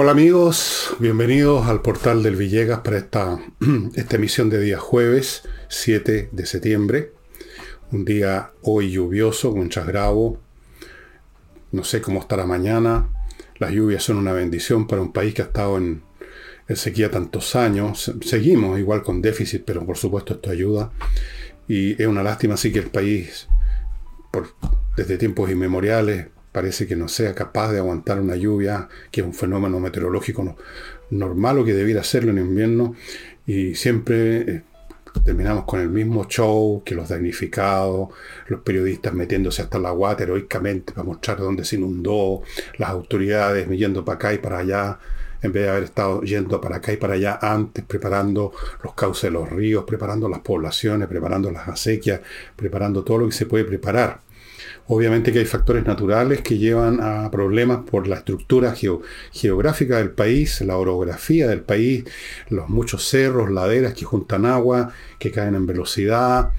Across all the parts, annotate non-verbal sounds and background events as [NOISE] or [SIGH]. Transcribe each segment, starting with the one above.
Hola amigos, bienvenidos al portal del Villegas para esta, [CLEARS THROAT] emisión de día jueves 7 de septiembre. Un día hoy lluvioso, con gravo. No sé cómo estará mañana. Las lluvias son una bendición para un país que ha estado en, sequía tantos años. Seguimos igual con déficit, pero por supuesto esto ayuda. Y es una lástima así que el país, desde tiempos inmemoriales, parece que no sea capaz de aguantar una lluvia, que es un fenómeno meteorológico normal o que debiera serlo en invierno, y siempre eh, terminamos con el mismo show, que los damnificados, los periodistas metiéndose hasta la guata heroicamente para mostrar dónde se inundó, las autoridades yendo para acá y para allá, en vez de haber estado yendo para acá y para allá antes, preparando los cauces de los ríos, preparando las poblaciones, preparando las acequias, preparando todo lo que se puede preparar. Obviamente que hay factores naturales que llevan a problemas por la estructura geográfica del país, la orografía del país, los muchos cerros, laderas que juntan agua, que caen en velocidad.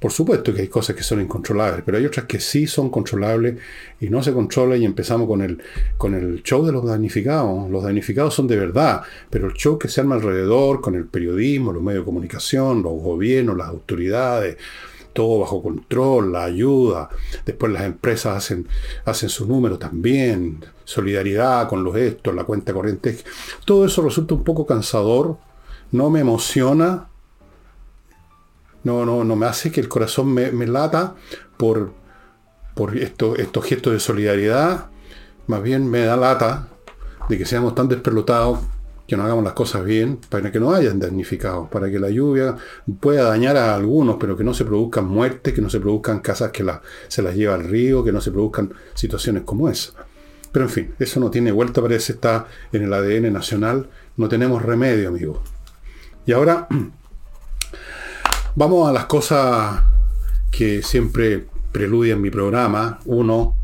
Por supuesto que hay cosas que son incontrolables, pero hay otras que sí son controlables y no se controlan y empezamos con el, con el show de los damnificados. Los damnificados son de verdad, pero el show que se arma alrededor con el periodismo, los medios de comunicación, los gobiernos, las autoridades, todo bajo control, la ayuda. Después las empresas hacen, hacen su número también, solidaridad con los gestos, la cuenta corriente. Todo eso resulta un poco cansador, no me emociona, no, no, no me hace que el corazón me, lata por, por estos gestos de solidaridad, más bien me da lata de que seamos tan despelotados que no hagamos las cosas bien, para que no hayan damnificados, para que la lluvia pueda dañar a algunos, pero que no se produzcan muertes, que no se produzcan casas que se las lleva al río, que no se produzcan situaciones como esa. Pero en fin, eso no tiene vuelta, parece está en el ADN nacional, no tenemos remedio, amigos. Y ahora [CLEARS THROAT] vamos a las cosas que siempre preludian mi programa. Uno,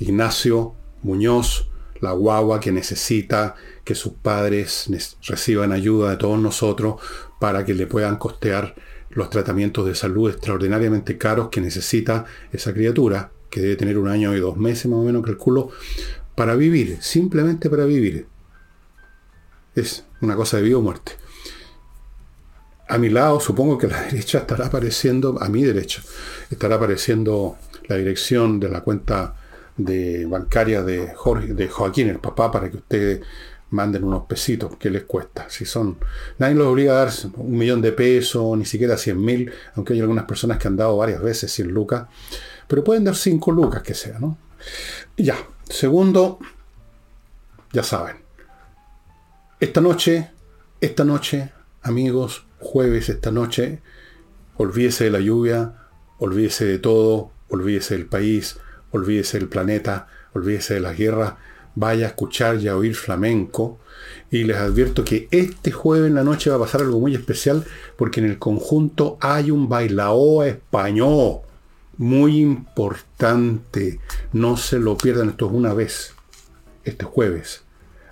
Ignacio Muñoz, la guagua que necesita que sus padres reciban ayuda de todos nosotros para que le puedan costear los tratamientos de salud extraordinariamente caros que necesita esa criatura, que debe tener un año y dos meses más o menos, calculo, para vivir, simplemente para vivir. Es una cosa de vida o muerte. A mi lado, supongo que a la [LAUGHS] derecha estará apareciendo, a mi derecha, estará apareciendo la dirección de la cuenta de bancaria de, Jorge, de Joaquín, el papá, para que usted manden unos pesitos, que les cuesta? Si son, nadie los obliga a dar un millón de pesos, ni siquiera 100 mil, aunque hay algunas personas que han dado varias veces 100 lucas, pero pueden dar 5 lucas que sea, ¿no? ya, segundo, ya saben, esta noche, esta noche, amigos, jueves, esta noche, olvídese de la lluvia, olvídese de todo, olvídese del país, olvídese del planeta, olvídese de las guerras, vaya a escuchar y a oír flamenco. Y les advierto que este jueves en la noche va a pasar algo muy especial porque en el conjunto hay un bailao español muy importante. No se lo pierdan, esto es una vez, este jueves.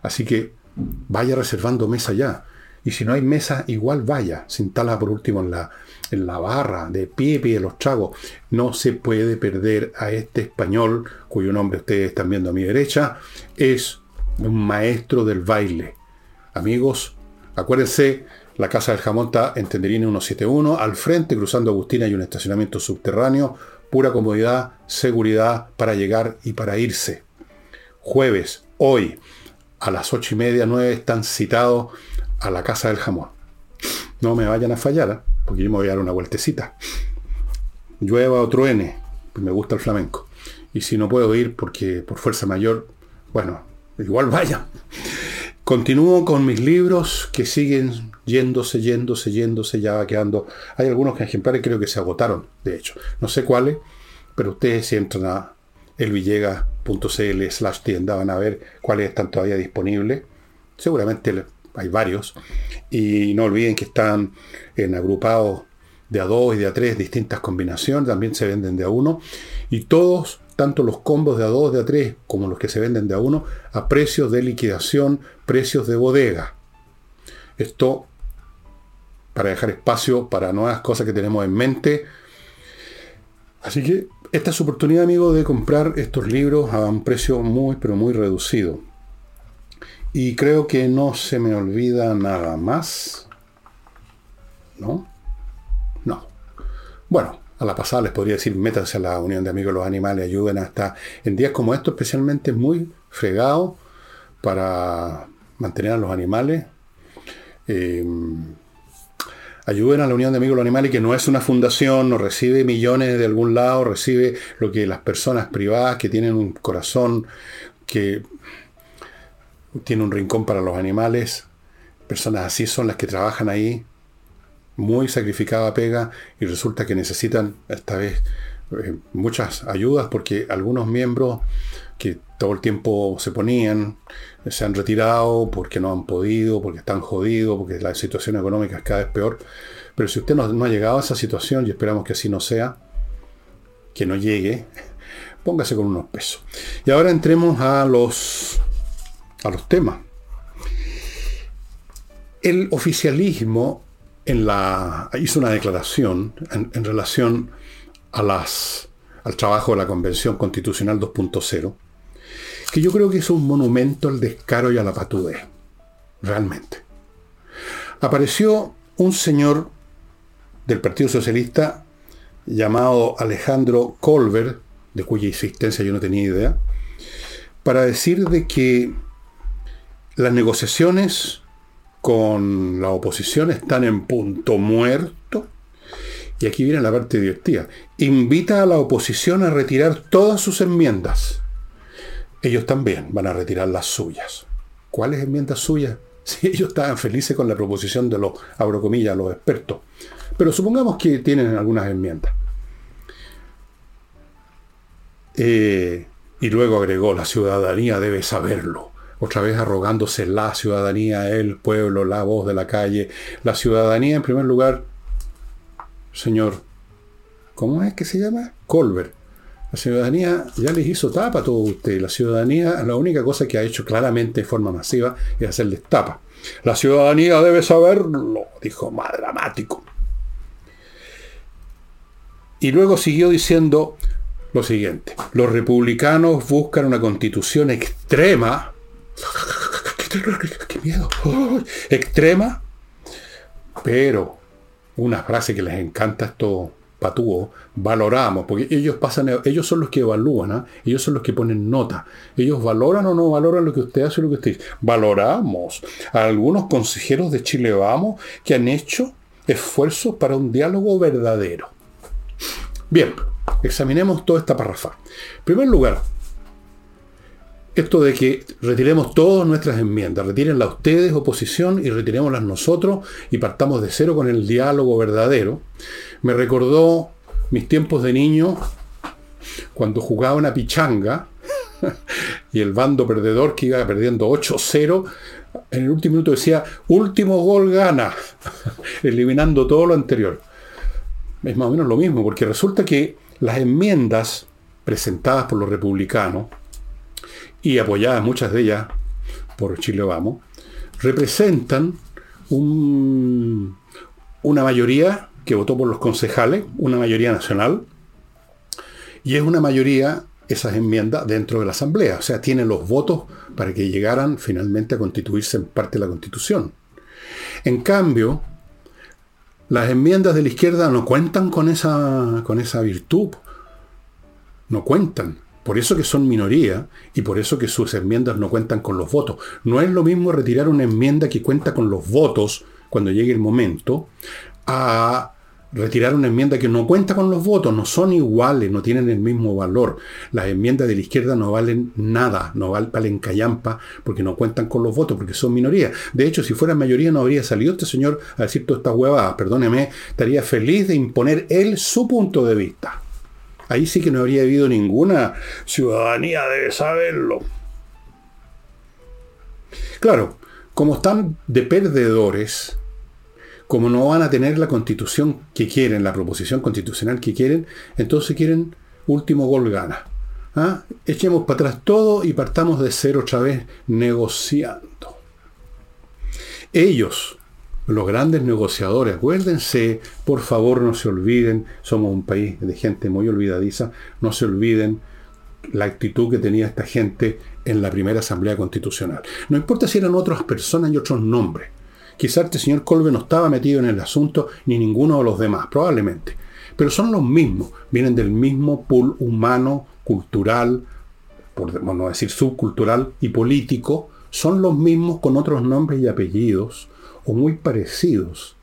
Así que vaya reservando mesa ya. Y si no hay mesa, igual vaya. Sintala por último en la, en la barra, de pie, pie, los tragos. No se puede perder a este español, cuyo nombre ustedes están viendo a mi derecha. Es un maestro del baile. Amigos, acuérdense, la Casa del Jamón está en Tenderini 171. Al frente, cruzando Agustina, hay un estacionamiento subterráneo. Pura comodidad, seguridad para llegar y para irse. Jueves, hoy, a las ocho y media, nueve, están citados a la casa del jamón. No me vayan a fallar, ¿eh? Porque yo me voy a dar una vueltecita. Llueva o truene, pues me gusta el flamenco. Y si no puedo ir porque por fuerza mayor, bueno, igual [LAUGHS] vaya. Continúo con mis libros que siguen yéndose, yéndose, yéndose, ya va quedando. Hay algunos ejemplares creo que se agotaron, de hecho. No sé cuáles, pero ustedes si entran a elvillega.cl slash tienda van a ver cuáles están todavía disponibles. Seguramente hay varios, y no olviden que están en agrupados de a dos y de a tres distintas combinaciones, también se venden de a uno, y todos, tanto los combos de a dos, de a tres, como los que se venden de a uno, a precios de liquidación, precios de bodega. Esto para dejar espacio para nuevas cosas que tenemos en mente. Así que esta es su oportunidad, amigo, de comprar estos libros a un precio muy, pero muy reducido. Y creo que no se me olvida nada más. ¿No? No. Bueno, a la pasada les podría decir, métanse a la Unión de Amigos de los Animales, ayuden hasta en días como estos, especialmente muy fregado para mantener a los animales. Eh, ayuden a la Unión de Amigos de los Animales, que no es una fundación, no recibe millones de algún lado, recibe lo que las personas privadas que tienen un corazón que tiene un rincón para los animales, personas así son las que trabajan ahí, muy sacrificada pega, y resulta que necesitan esta vez eh, muchas ayudas porque algunos miembros que todo el tiempo se ponían, se han retirado porque no han podido, porque están jodidos, porque la situación económica es cada vez peor. Pero si usted no ha llegado a esa situación, y esperamos que así no sea, que no llegue, [LAUGHS] póngase con unos pesos. Y ahora entremos a los, a los temas. El oficialismo en la, hizo una declaración en, en relación a las, al trabajo de la Convención Constitucional 2.0 que yo creo que es un monumento al descaro y a la patudez, realmente. Apareció un señor del Partido Socialista llamado Alejandro Colbert, de cuya existencia yo no tenía idea, para decir de que las negociaciones con la oposición están en punto muerto. Y aquí viene la parte divertida. Invita a la oposición a retirar todas sus enmiendas ellos también van a retirar las suyas. ¿Cuáles enmiendas suyas? [LAUGHS] Si ellos estaban felices con la proposición de los, abro comillas, los expertos. Pero supongamos que tienen algunas enmiendas. Eh, y luego agregó, la ciudadanía debe saberlo. Otra vez arrogándose la ciudadanía, el pueblo, la voz de la calle. La ciudadanía, en primer lugar, señor, ¿cómo es que se llama? Colbert. La ciudadanía ya les hizo tapa a todo usted. La ciudadanía, la única cosa que ha hecho claramente de forma masiva es hacerles tapa. La ciudadanía debe saberlo, dijo más dramático. Y luego siguió diciendo lo siguiente. Los republicanos buscan una constitución extrema. [LAUGHS] ¡Qué miedo! Extrema. Pero una frase que les encanta esto patúo, valoramos, porque ellos pasan, ellos son los que evalúan, ¿ah? ellos son los que ponen nota. Ellos valoran o no valoran lo que usted hace o lo que usted dice. Valoramos a algunos consejeros de Chile Vamos que han hecho esfuerzos para un diálogo verdadero. Bien, examinemos toda esta parrafa. En primer lugar, esto de que retiremos todas nuestras enmiendas, retírenlas ustedes, oposición, y retiremoslas nosotros, y partamos de cero con el diálogo verdadero, me recordó mis tiempos de niño, cuando jugaba una pichanga, [LAUGHS] y el bando perdedor que iba perdiendo 8-0, en el último minuto decía, último gol gana, [LAUGHS] eliminando todo lo anterior. Es más o menos lo mismo, porque resulta que las enmiendas presentadas por los republicanos, y apoyadas muchas de ellas por Chile Vamos, representan una mayoría que votó por los concejales, una mayoría nacional, y es una mayoría esas enmiendas dentro de la Asamblea, o sea, tienen los votos para que llegaran finalmente a constituirse en parte de la Constitución. En cambio, las enmiendas de la izquierda no cuentan con esa, con esa virtud, no cuentan. Por eso que son minoría y por eso que sus enmiendas no cuentan con los votos. No es lo mismo retirar una enmienda que cuenta con los votos cuando llegue el momento a retirar una enmienda que no cuenta con los votos. No son iguales, no tienen el mismo valor. Las enmiendas de la izquierda no valen nada, no valen callampa porque no cuentan con los votos, porque son minoría. De hecho, si fuera mayoría no habría salido este señor a decir toda esta huevada. Perdóneme, estaría feliz de imponer él su punto de vista. Ahí sí que no habría habido ninguna ciudadanía, debe saberlo. Claro, como están de perdedores, como no van a tener la constitución que quieren, la proposición constitucional que quieren, entonces quieren último gol gana. ¿Ah? Echemos para atrás todo y partamos de cero otra vez negociando. Ellos, los grandes negociadores, acuérdense, por favor no se olviden, somos un país de gente muy olvidadiza, no se olviden la actitud que tenía esta gente en la primera Asamblea Constitucional. No importa si eran otras personas y otros nombres. Quizás este señor Colbe no estaba metido en el asunto, ni ninguno de los demás, probablemente. Pero son los mismos, vienen del mismo pool humano, cultural, por no decir subcultural y político, son los mismos con otros nombres y apellidos, o muy parecidos.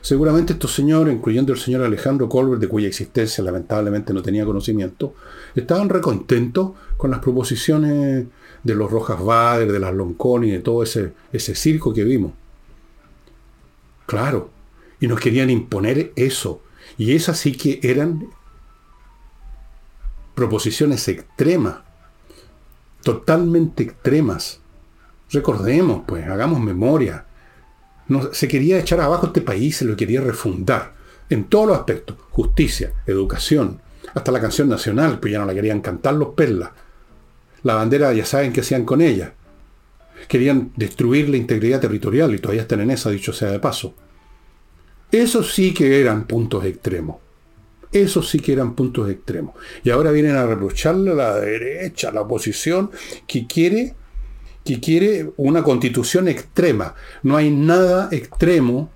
Seguramente estos señores, incluyendo el señor Alejandro Colbert, de cuya existencia lamentablemente no tenía conocimiento, estaban recontentos con las proposiciones de los Rojas Bader, de las Lonconi, de todo ese, ese circo que vimos. Claro, y nos querían imponer eso. Y esas sí que eran proposiciones extremas, totalmente extremas. Recordemos, pues, hagamos memoria. Se quería echar abajo este país, se lo quería refundar. En todos los aspectos. Justicia, educación, hasta la canción nacional, pues ya no la querían cantar los perlas. La bandera ya saben qué hacían con ella. Querían destruir la integridad territorial y todavía están en esa, dicho sea de paso. Eso sí que eran puntos extremos. Eso sí que eran puntos extremos. Y ahora vienen a reprocharle a la derecha, a la oposición, que quiere que quiere una constitución extrema. No hay nada extremo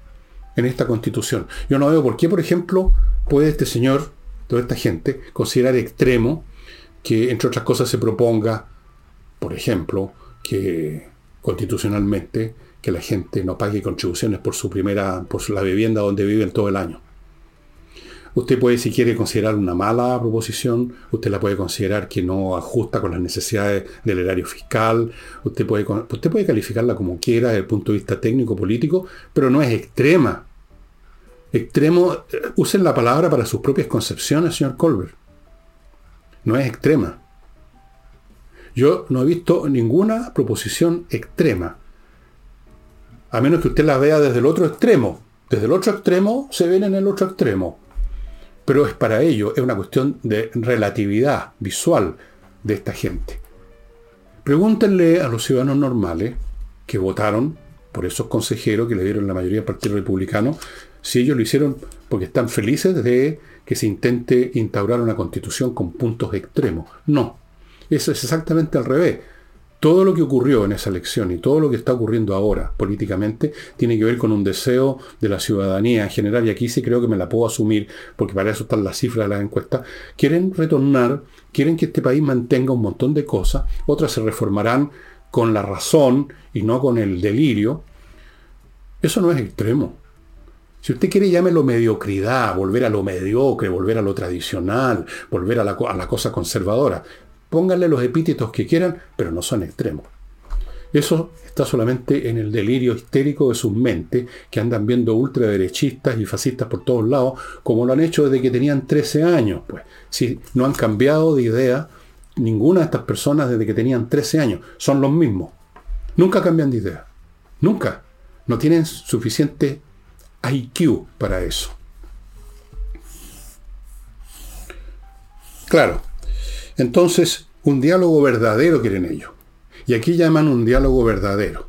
en esta constitución. Yo no veo por qué, por ejemplo, puede este señor, toda esta gente, considerar extremo que, entre otras cosas, se proponga, por ejemplo, que constitucionalmente que la gente no pague contribuciones por su primera, por la vivienda donde viven todo el año. Usted puede, si quiere, considerar una mala proposición, usted la puede considerar que no ajusta con las necesidades del erario fiscal, usted puede, usted puede calificarla como quiera desde el punto de vista técnico-político, pero no es extrema. Extremo, eh, usen la palabra para sus propias concepciones, señor Colbert. No es extrema. Yo no he visto ninguna proposición extrema. A menos que usted la vea desde el otro extremo. Desde el otro extremo se ven en el otro extremo. Pero es para ello, es una cuestión de relatividad visual de esta gente. Pregúntenle a los ciudadanos normales que votaron por esos consejeros que le dieron la mayoría del Partido Republicano, si ellos lo hicieron porque están felices de que se intente instaurar una constitución con puntos extremos. No, eso es exactamente al revés todo lo que ocurrió en esa elección y todo lo que está ocurriendo ahora políticamente tiene que ver con un deseo de la ciudadanía en general, y aquí sí creo que me la puedo asumir, porque para eso están las cifras de las encuestas, quieren retornar, quieren que este país mantenga un montón de cosas, otras se reformarán con la razón y no con el delirio. Eso no es extremo. Si usted quiere llámelo mediocridad, volver a lo mediocre, volver a lo tradicional, volver a la, a la cosa conservadora. Pónganle los epítetos que quieran, pero no son extremos. Eso está solamente en el delirio histérico de sus mentes, que andan viendo ultraderechistas y fascistas por todos lados, como lo han hecho desde que tenían 13 años. Pues, si no han cambiado de idea, ninguna de estas personas desde que tenían 13 años son los mismos. Nunca cambian de idea. Nunca. No tienen suficiente IQ para eso. Claro, entonces, un diálogo verdadero quieren ellos. Y aquí llaman un diálogo verdadero.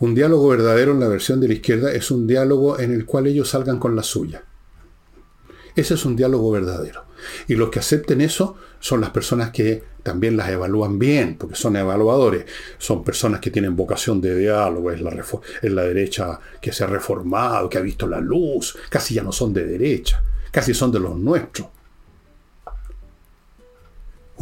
Un diálogo verdadero en la versión de la izquierda es un diálogo en el cual ellos salgan con la suya. Ese es un diálogo verdadero. Y los que acepten eso son las personas que también las evalúan bien, porque son evaluadores. Son personas que tienen vocación de diálogo, es la, derecha que se ha reformado, que ha visto la luz. Casi ya no son de derecha, casi son de los nuestros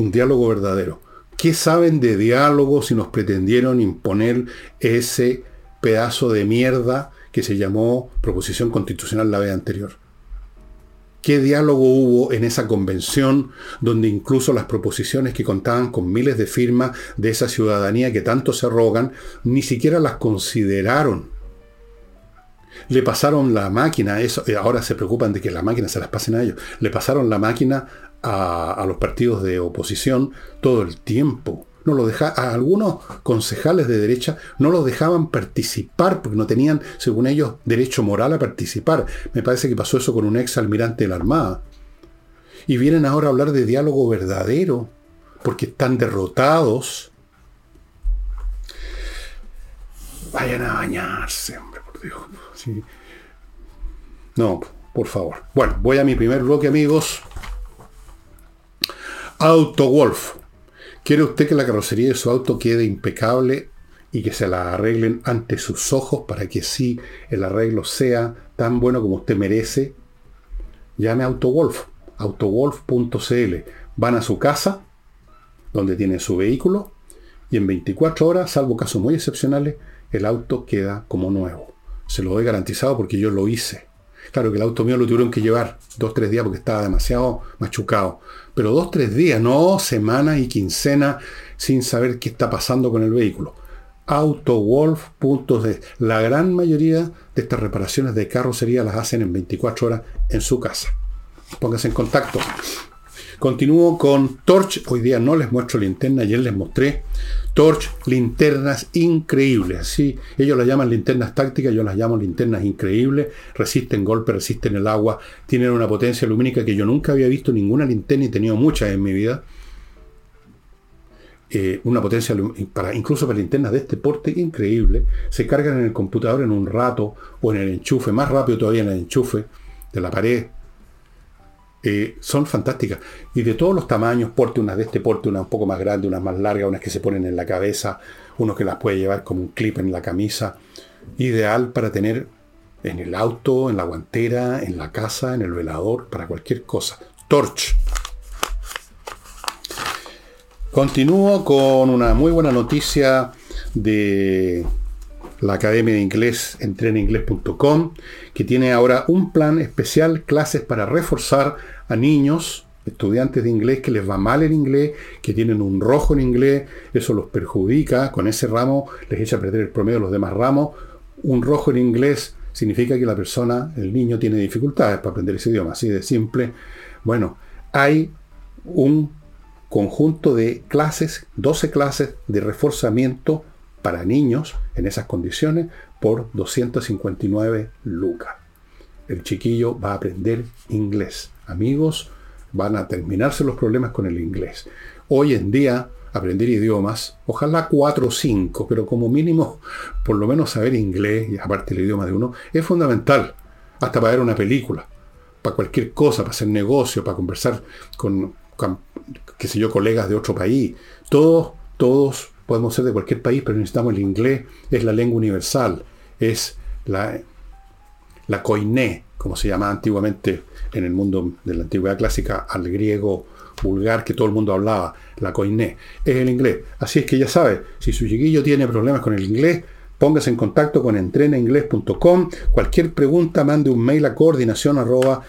un diálogo verdadero. ¿Qué saben de diálogo si nos pretendieron imponer ese pedazo de mierda que se llamó proposición constitucional la vez anterior? ¿Qué diálogo hubo en esa convención donde incluso las proposiciones que contaban con miles de firmas de esa ciudadanía que tanto se rogan, ni siquiera las consideraron? Le pasaron la máquina, eso, ahora se preocupan de que la máquina se las pasen a ellos, le pasaron la máquina a, los partidos de oposición todo el tiempo. No lo deja, a algunos concejales de derecha no los dejaban participar porque no tenían, según ellos, derecho moral a participar. Me parece que pasó eso con un ex almirante de la Armada. Y vienen ahora a hablar de diálogo verdadero porque están derrotados. Vayan a bañarse, hombre, por Dios. No, por favor. Bueno, voy a mi primer bloque, amigos. AutoWolf. ¿Quiere usted que la carrocería de su auto quede impecable y que se la arreglen ante sus ojos para que sí el arreglo sea tan bueno como usted merece? Llame a AutoWolf, autowolf.cl. Van a su casa, donde tiene su vehículo, y en 24 horas, salvo casos muy excepcionales, el auto queda como nuevo. Se lo doy garantizado porque yo lo hice. Claro que el auto mío lo tuvieron que llevar dos, tres días porque estaba demasiado machucado. Pero dos, tres días, no semanas y quincena sin saber qué está pasando con el vehículo. Autowolf.de. La gran mayoría de estas reparaciones de carrocería las hacen en 24 horas en su casa. Póngase en contacto. Continúo con Torch. Hoy día no les muestro linterna, ayer les mostré. Torch, linternas increíbles. Sí, ellos las llaman linternas tácticas, yo las llamo linternas increíbles. Resisten golpes, resisten el agua, tienen una potencia lumínica que yo nunca había visto ninguna linterna y he tenido muchas en mi vida. Eh, una potencia para incluso para linternas de este porte increíble. Se cargan en el computador en un rato o en el enchufe, más rápido todavía en el enchufe de la pared eh, son fantásticas. Y de todos los tamaños, porte unas de este porte, unas un poco más grandes, unas más largas, unas que se ponen en la cabeza, unos que las puede llevar como un clip en la camisa. Ideal para tener en el auto, en la guantera, en la casa, en el velador, para cualquier cosa. Torch. Continúo con una muy buena noticia de la Academia de Inglés, entreninglés.com, que tiene ahora un plan especial, clases para reforzar a niños, estudiantes de inglés que les va mal el inglés, que tienen un rojo en inglés, eso los perjudica, con ese ramo les echa a perder el promedio de los demás ramos. Un rojo en inglés significa que la persona, el niño, tiene dificultades para aprender ese idioma, así de simple. Bueno, hay un conjunto de clases, 12 clases de reforzamiento para niños en esas condiciones por 259 lucas. El chiquillo va a aprender inglés. Amigos, van a terminarse los problemas con el inglés. Hoy en día, aprender idiomas, ojalá cuatro o cinco, pero como mínimo, por lo menos saber inglés, y aparte el idioma de uno, es fundamental. Hasta para ver una película, para cualquier cosa, para hacer negocio, para conversar con, con qué sé yo, colegas de otro país. Todos, todos podemos ser de cualquier país, pero necesitamos el inglés, es la lengua universal, es la, la koiné, como se llamaba antiguamente en el mundo de la antigüedad clásica, al griego vulgar que todo el mundo hablaba, la koiné, es el inglés. Así es que ya sabe, si su chiquillo tiene problemas con el inglés, póngase en contacto con entrenainglés.com. Cualquier pregunta, mande un mail a coordinación arroba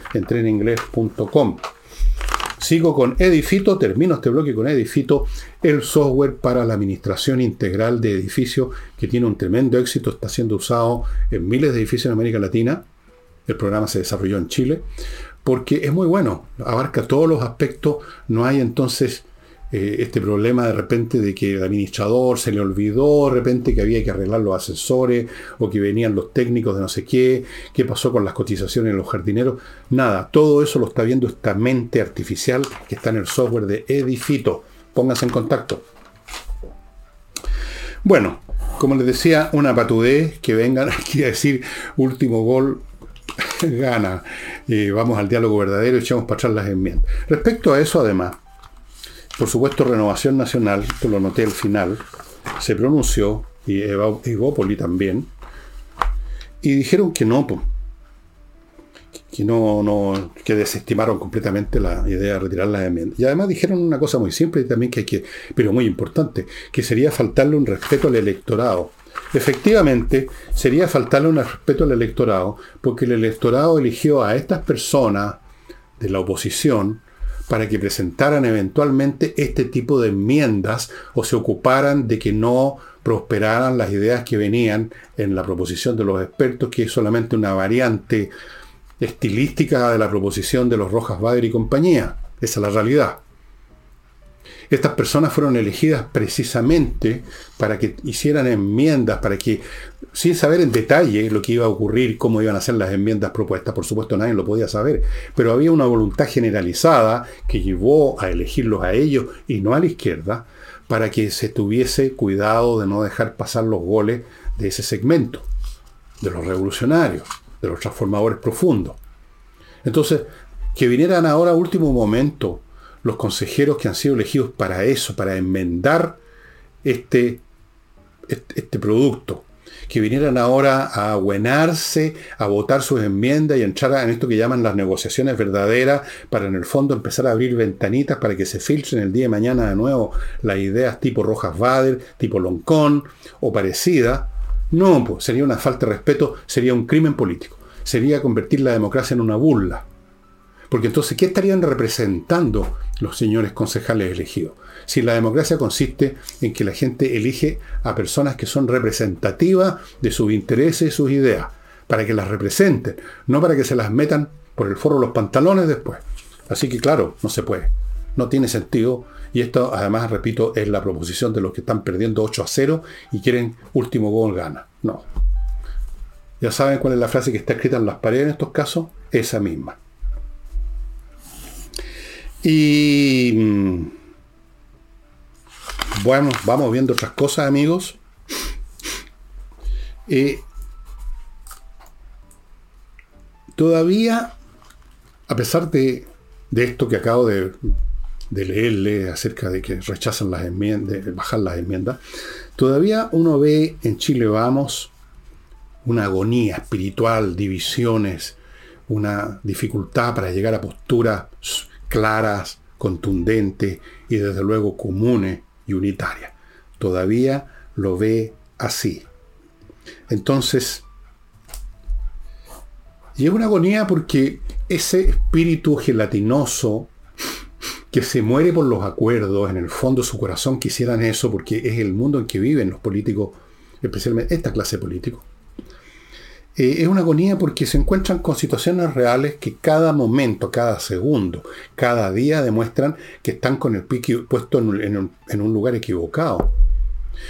Sigo con Edifito, termino este bloque con Edifito, el software para la administración integral de edificios que tiene un tremendo éxito, está siendo usado en miles de edificios en América Latina. El programa se desarrolló en Chile porque es muy bueno, abarca todos los aspectos, no hay entonces eh, este problema de repente de que el administrador se le olvidó de repente que había que arreglar los asesores o que venían los técnicos de no sé qué, qué pasó con las cotizaciones de los jardineros. Nada, todo eso lo está viendo esta mente artificial que está en el software de Edifito. Pónganse en contacto. Bueno, como les decía, una patudez que vengan [LAUGHS] aquí a decir último gol [LAUGHS] gana. y vamos al diálogo verdadero y echamos para atrás las enmiendas. Respecto a eso, además, por supuesto, Renovación Nacional, que lo noté al final, se pronunció, y Evópoli también, y dijeron que no, que no, no, que desestimaron completamente la idea de retirar las enmiendas. Y además dijeron una cosa muy simple también que hay que, pero muy importante, que sería faltarle un respeto al electorado. Efectivamente, sería faltarle un respeto al electorado, porque el electorado eligió a estas personas de la oposición para que presentaran eventualmente este tipo de enmiendas o se ocuparan de que no prosperaran las ideas que venían en la proposición de los expertos, que es solamente una variante estilística de la proposición de los Rojas Bader y compañía. Esa es la realidad. Estas personas fueron elegidas precisamente para que hicieran enmiendas, para que, sin saber en detalle lo que iba a ocurrir, cómo iban a ser las enmiendas propuestas, por supuesto nadie lo podía saber, pero había una voluntad generalizada que llevó a elegirlos a ellos y no a la izquierda, para que se tuviese cuidado de no dejar pasar los goles de ese segmento, de los revolucionarios, de los transformadores profundos. Entonces, que vinieran ahora a último momento los consejeros que han sido elegidos para eso, para enmendar este, este, producto que vinieran ahora a abuenarse, a votar sus enmiendas y entrar en esto que llaman las negociaciones verdaderas, para en el fondo empezar a abrir ventanitas para que se filtren el día de mañana de nuevo las ideas tipo Rojas Bader, tipo Loncón o parecida. No, pues sería una falta de respeto, sería un crimen político. Sería convertir la democracia en una burla. Porque entonces, ¿qué estarían representando los señores concejales elegidos? si la democracia consiste en que la gente elige a personas que son representativas de sus intereses y sus ideas, para que las representen, no para que se las metan por el foro los pantalones después. Así que claro, no se puede. No tiene sentido. Y esto, además, repito, es la proposición de los que están perdiendo 8 a 0 y quieren último gol gana. No. Ya saben cuál es la frase que está escrita en las paredes en estos casos. Esa misma. Y mm, bueno, vamos viendo otras cosas, amigos. Eh, todavía, a pesar de, esto que acabo de, leerle acerca de que rechazan las enmiendas, de bajar las enmiendas, todavía uno ve en Chile Vamos una agonía espiritual, divisiones, una dificultad para llegar a posturas claras, contundentes y desde luego comunes y unitaria. Todavía lo ve así. Entonces, y es una agonía porque ese espíritu gelatinoso que se muere por los acuerdos, en el fondo su corazón quisieran eso porque es el mundo en que viven los políticos, especialmente esta clase política. Eh, es una agonía porque se encuentran con situaciones reales que cada momento, cada segundo, cada día demuestran que están con el pique puesto en un, lugar equivocado.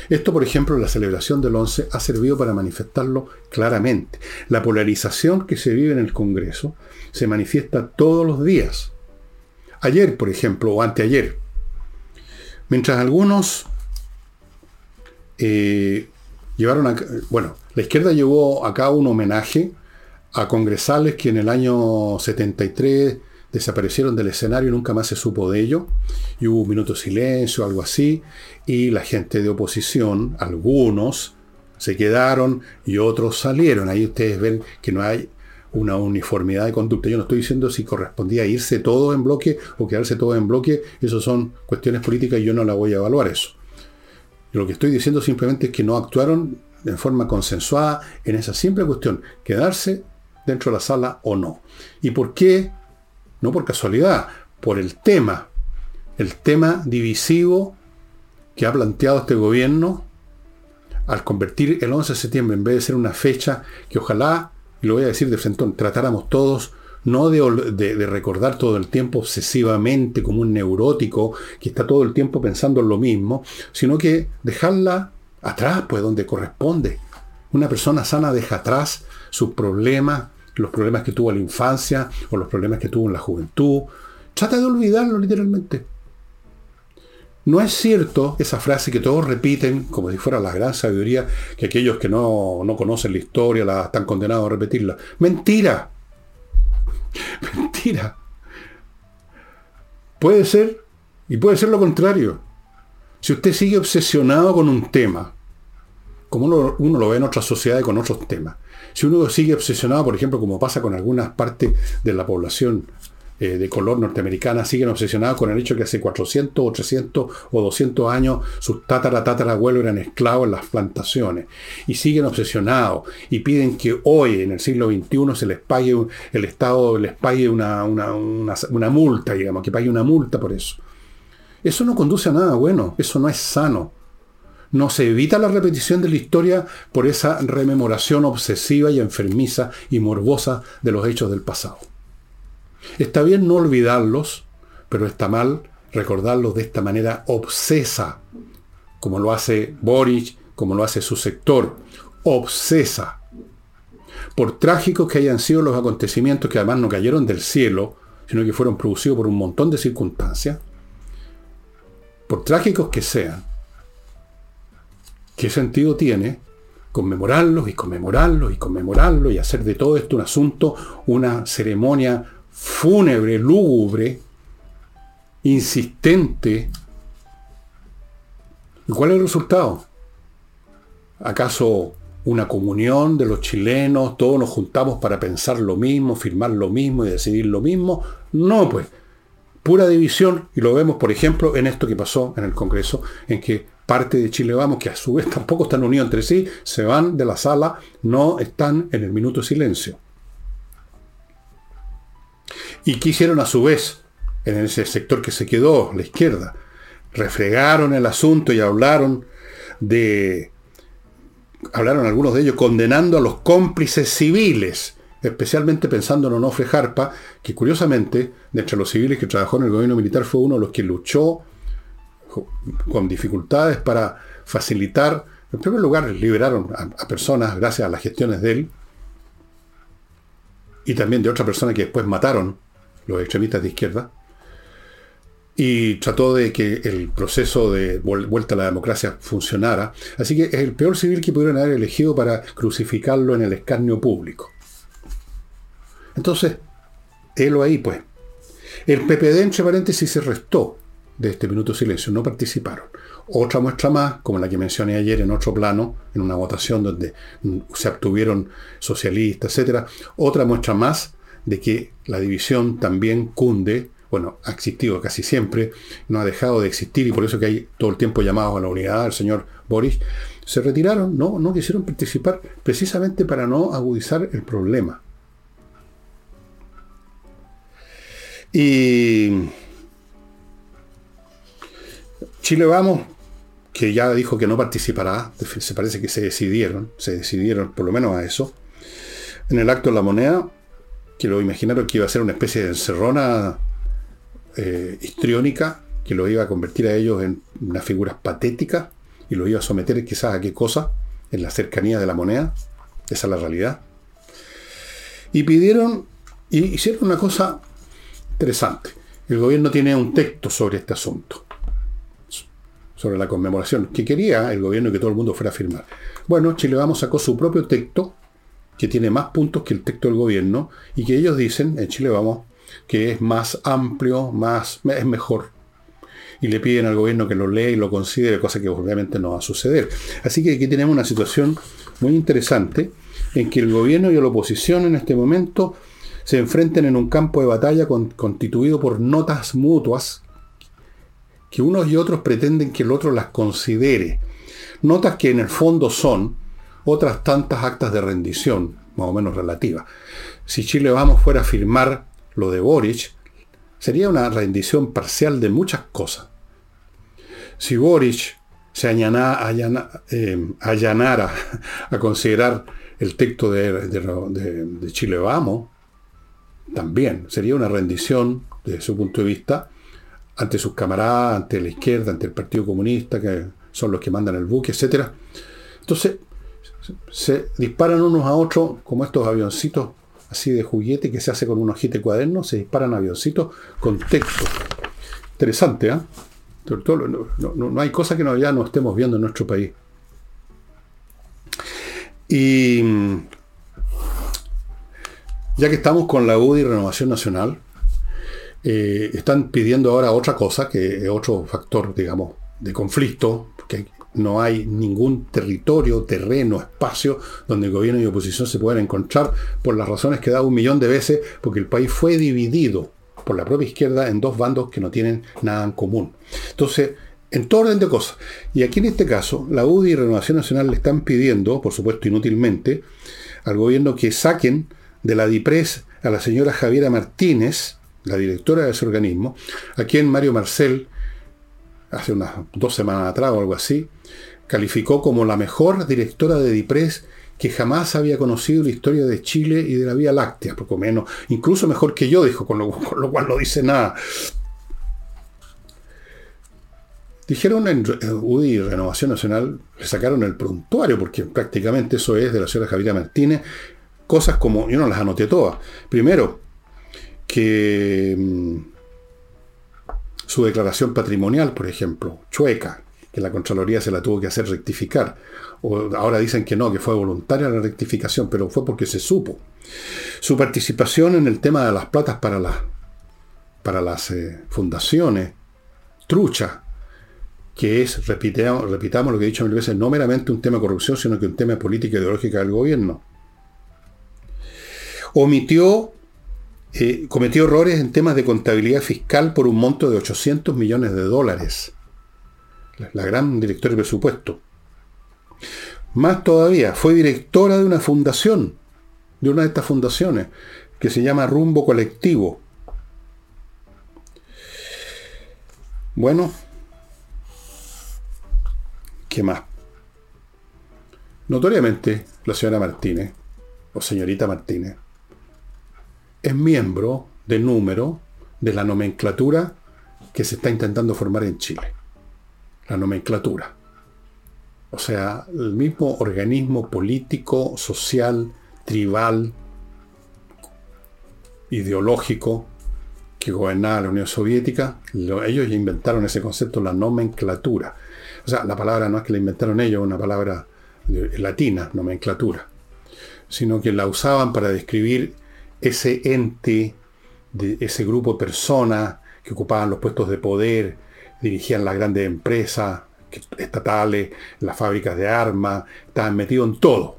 Esto, por ejemplo, la celebración del 11 ha servido para manifestarlo claramente. La polarización que se vive en el Congreso se manifiesta todos los días. Ayer, por ejemplo, o anteayer, mientras algunos eh, llevaron a... Bueno, la izquierda llevó a cabo un homenaje a congresales que en el año 73 desaparecieron del escenario y nunca más se supo de ello. Y hubo un minuto de silencio, algo así. Y la gente de oposición, algunos, se quedaron y otros salieron. Ahí ustedes ven que no hay una uniformidad de conducta. Yo no estoy diciendo si correspondía irse todo en bloque o quedarse todo en bloque. Eso son cuestiones políticas y yo no la voy a evaluar eso. lo que estoy diciendo simplemente es que no actuaron de forma consensuada en esa simple cuestión, quedarse dentro de la sala o no. ¿Y por qué? No por casualidad, por el tema, el tema divisivo que ha planteado este gobierno al convertir el 11 de septiembre, en vez de ser una fecha que ojalá, y lo voy a decir de frente, tratáramos todos no de, de, recordar todo el tiempo obsesivamente como un neurótico que está todo el tiempo pensando en lo mismo, sino que dejarla atrás, pues donde corresponde. Una persona sana deja atrás sus problemas, los problemas que tuvo en la infancia o los problemas que tuvo en la juventud. Trata de olvidarlo literalmente. No es cierto esa frase que todos repiten como si fuera la gran sabiduría, que aquellos que no, no conocen la historia la están condenados a repetirla. Mentira. [LAUGHS] Mentira. Puede ser y puede ser lo contrario. Si usted sigue obsesionado con un tema, como uno, lo ve en otras sociedades con otros temas, si uno sigue obsesionado, por ejemplo, como pasa con algunas partes de la población eh, de color norteamericana, siguen obsesionados con el hecho que hace 400 o 300 o 200 años sus tatara tatara abuelos eran esclavos en las plantaciones y siguen obsesionados y piden que hoy, en el siglo XXI, se les pague, el Estado les pague una, una multa, digamos, que pague una multa por eso. Eso no conduce a nada bueno, eso no es sano. No se evita la repetición de la historia por esa rememoración obsesiva y enfermiza y morbosa de los hechos del pasado. Está bien no olvidarlos, pero está mal recordarlos de esta manera obsesa, como lo hace Boric, como lo hace su sector, obsesa. Por trágicos que hayan sido los acontecimientos que además no cayeron del cielo, sino que fueron producidos por un montón de circunstancias, por trágicos que sean, ¿qué sentido tiene conmemorarlos y conmemorarlos y conmemorarlos y hacer de todo esto un asunto, una ceremonia fúnebre, lúgubre, insistente. ¿Y cuál es el resultado? ¿Acaso una comunión de los chilenos, todos nos juntamos para pensar lo mismo, firmar lo mismo y decidir lo mismo? No, pues, pura división, y lo vemos, por ejemplo, en esto que pasó en el Congreso, en que parte de Chile Vamos, que a su vez tampoco están unidos entre sí, se van de la sala, no están en el minuto de silencio. ¿Y qué hicieron a su vez en ese sector que se quedó, la izquierda? Refregaron el asunto y hablaron de... Hablaron algunos de ellos condenando a los cómplices civiles, especialmente pensando en Onofre Jarpa, que curiosamente, de entre los civiles que trabajó en el gobierno militar, fue uno de los que luchó con dificultades para facilitar, en primer lugar, liberaron a, personas gracias a las gestiones de él, y también de otra persona que después mataron los extremistas de izquierda, y trató de que el proceso de vuelta a la democracia funcionara. Así que es el peor civil que pudieron haber elegido para crucificarlo en el escarnio público. Entonces, él ahí, pues. El PPD, entre paréntesis, se restó de este minuto de silencio, no participaron. Otra muestra más, como la que mencioné ayer en otro plano, en una votación donde se obtuvieron socialistas, etc. Otra muestra más de que la división también cunde, bueno, ha existido casi siempre, no ha dejado de existir y por eso que hay todo el tiempo llamados a la unidad, el señor Boris, se retiraron, no, no quisieron participar precisamente para no agudizar el problema. Y Chile Vamos, que ya dijo que no participará, se parece que se decidieron, se decidieron por lo menos a eso. En el acto de la moneda, que lo imaginaron que iba a ser una especie de encerrona eh, histriónica, que lo iba a convertir a ellos en unas figuras patéticas y lo iba a someter quizás a qué cosa, en la cercanía de la moneda. Esa es la realidad. Y pidieron, y hicieron una cosa interesante. El gobierno tiene un texto sobre este asunto sobre la conmemoración, que quería el gobierno que todo el mundo fuera a firmar. Bueno, Chile Vamos sacó su propio texto, que tiene más puntos que el texto del gobierno, y que ellos dicen, en Chile Vamos, que es más amplio, más, es mejor. Y le piden al gobierno que lo lea y lo considere, cosa que obviamente no va a suceder. Así que aquí tenemos una situación muy interesante en que el gobierno y la oposición en este momento se enfrenten en un campo de batalla constituido por notas mutuas que unos y otros pretenden que el otro las considere. Notas que en el fondo son otras tantas actas de rendición, más o menos relativas. Si Chile Vamos fuera a firmar lo de Boric, sería una rendición parcial de muchas cosas. Si Boric se eh, allanara a considerar el texto de, de, Chile Vamos, también sería una rendición, desde su punto de vista, ante sus camaradas, ante la izquierda, ante el Partido Comunista, que son los que mandan el buque, etc. Entonces, se disparan unos a otros, como estos avioncitos así de juguete que se hace con un ojete cuaderno, se disparan avioncitos con texto. Interesante, ¿ah? No, hay cosa que no, ya no estemos viendo en nuestro país. Y ya que estamos con la UDI Renovación Nacional, eh, están pidiendo ahora otra cosa, que otro factor, digamos, de conflicto, que no hay ningún territorio, terreno, espacio donde el gobierno y oposición se puedan encontrar por las razones que he dado un millón de veces, porque el país fue dividido por la propia izquierda en dos bandos que no tienen nada en común. Entonces, en todo orden de cosas. Y aquí en este caso, la UDI y Renovación Nacional le están pidiendo, por supuesto inútilmente, al gobierno que saquen de la DIPRES a la señora Javiera Martínez, la directora de ese organismo, a quien Mario Marcel, hace unas dos semanas atrás o algo así, calificó como la mejor directora de DIPRES que jamás había conocido la historia de Chile y de la Vía Láctea, poco menos, incluso mejor que yo, dijo, con lo, cual no dice nada. Dijeron en UDI Renovación Nacional, le sacaron el prontuario, porque prácticamente eso es de la señora Javiera Martínez, cosas como, yo no las anoté todas. Primero, que mm, su declaración patrimonial, por ejemplo, chueca, que la Contraloría se la tuvo que hacer rectificar. Ahora dicen que no, que fue voluntaria la rectificación, pero fue porque se supo. Su participación en el tema de las platas para las para las eh, fundaciones, trucha, que es, repitamos, repitamos lo que he dicho mil veces, no meramente un tema de corrupción, sino que un tema de política ideológica del gobierno. Omitió, eh, cometió errores en temas de contabilidad fiscal por un monto de 800 millones de dólares. La, gran directora de presupuesto. Más todavía, fue directora de una fundación, de una de estas fundaciones, que se llama Rumbo Colectivo. Bueno, ¿qué más? Notoriamente, la señora Martínez, o señorita Martínez, es miembro de número de la nomenclatura que se está intentando formar en Chile. La nomenclatura. O sea, el mismo organismo político, social, tribal, ideológico que gobernaba la Unión Soviética, ellos inventaron ese concepto, la nomenclatura. O sea, la palabra no es que la inventaron ellos, una palabra latina, nomenclatura, sino que la usaban para describir ese ente, de ese grupo de personas que ocupaban los puestos de poder, dirigían las grandes empresas estatales, las fábricas de armas, estaban metidos en todo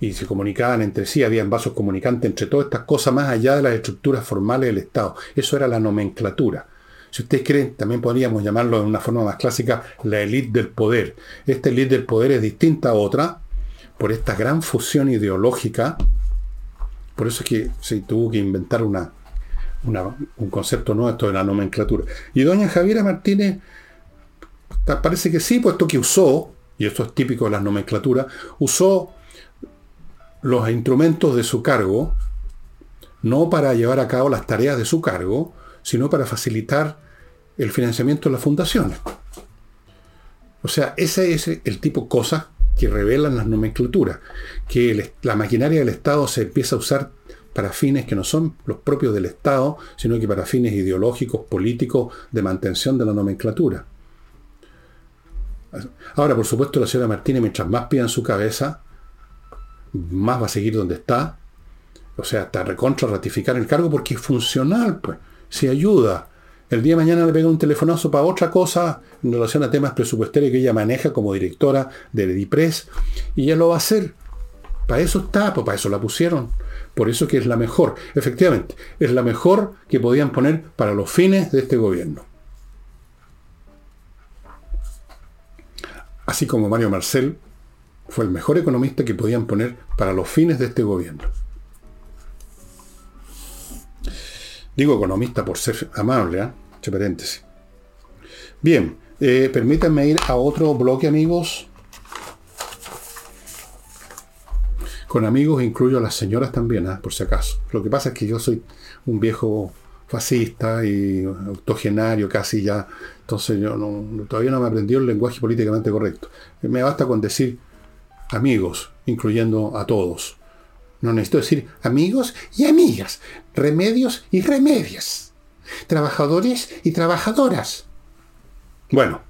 y se comunicaban entre sí, habían vasos comunicantes entre todas estas cosas más allá de las estructuras formales del Estado. Eso era la nomenclatura. Si ustedes creen, también podríamos llamarlo de una forma más clásica la élite del poder. Esta élite del poder es distinta a otra por esta gran fusión ideológica. Por eso es que se tuvo que inventar una, un concepto nuevo, esto de la nomenclatura. Y doña Javiera Martínez parece que sí, puesto que usó, y esto es típico de las nomenclaturas, usó los instrumentos de su cargo, no para llevar a cabo las tareas de su cargo, sino para facilitar el financiamiento de las fundaciones. O sea, ese es el tipo cosas que revelan las nomenclaturas, que la maquinaria del Estado se empieza a usar para fines que no son los propios del Estado, sino que para fines ideológicos, políticos, de mantención de la nomenclatura. Ahora, por supuesto, la señora Martínez, mientras más pida en su cabeza, más va a seguir donde está. O sea, hasta recontra ratificar el cargo porque es funcional, pues. Si ayuda. El día de mañana le pega un telefonazo para otra cosa en relación a temas presupuestarios que ella maneja como directora del DIPRES y ella lo va a hacer. Para eso está, pues para eso la pusieron. Por eso que es la mejor. Efectivamente, es la mejor que podían poner para los fines de este gobierno. Así como Mario Marcel fue el mejor economista que podían poner para los fines de este gobierno. Digo economista por ser amable, ¿eh? paréntesis. Bien, eh, permítanme ir a otro bloque, amigos. Con amigos incluyo a las señoras también, ¿eh? por si acaso. Lo que pasa es que yo soy un viejo fascista y octogenario casi ya. Entonces yo todavía no me aprendió el lenguaje políticamente correcto. Me basta con decir amigos, incluyendo a todos. No necesito decir amigos y amigas, remedios y remedias, trabajadores y trabajadoras. Bueno,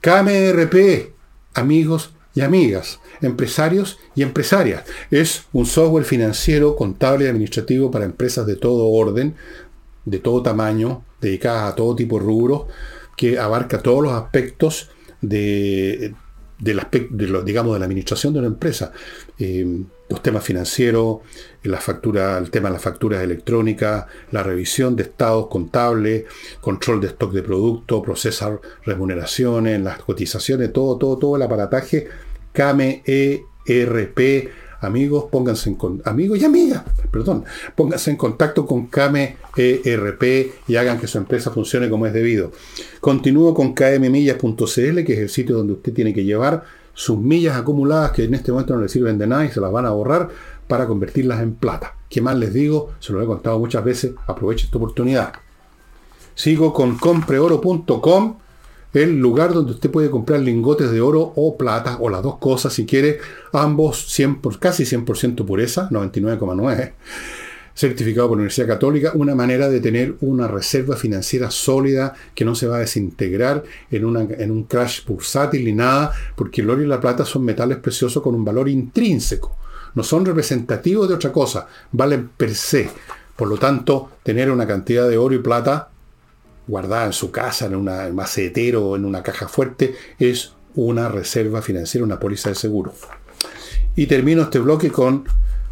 KMRP, amigos y amigas, empresarios y empresarias. Es un software financiero, contable y administrativo para empresas de todo orden, de todo tamaño, dedicadas a todo tipo de rubros, que abarca todos los aspectos de aspecto, de digamos, de la administración de una empresa. Eh, los temas financieros, el tema de las facturas electrónicas, la revisión de estados contables, control de stock de productos, procesar remuneraciones, las cotizaciones, todo, todo, todo el aparataje CAME ERP Amigos, pónganse en amigos y amigas, perdón, pónganse en contacto con Kame ERP y hagan que su empresa funcione como es debido. Continúo con kmmillas.cl, que es el sitio donde usted tiene que llevar sus millas acumuladas que en este momento no le sirven de nada y se las van a borrar para convertirlas en plata. ¿Qué más les digo? Se lo he contado muchas veces, aproveche esta oportunidad. Sigo con compreoro.com el lugar donde usted puede comprar lingotes de oro o plata, o las dos cosas, si quiere, ambos 100 por, casi 100% pureza, 99,9, certificado por la Universidad Católica, una manera de tener una reserva financiera sólida que no se va a desintegrar en, en un crash bursátil ni nada, porque el oro y la plata son metales preciosos con un valor intrínseco, no son representativos de otra cosa, valen per se. Por lo tanto, tener una cantidad de oro y plata guardada en su casa, en una macetero, en una caja fuerte, es una reserva financiera, una póliza de seguro. Y termino este bloque con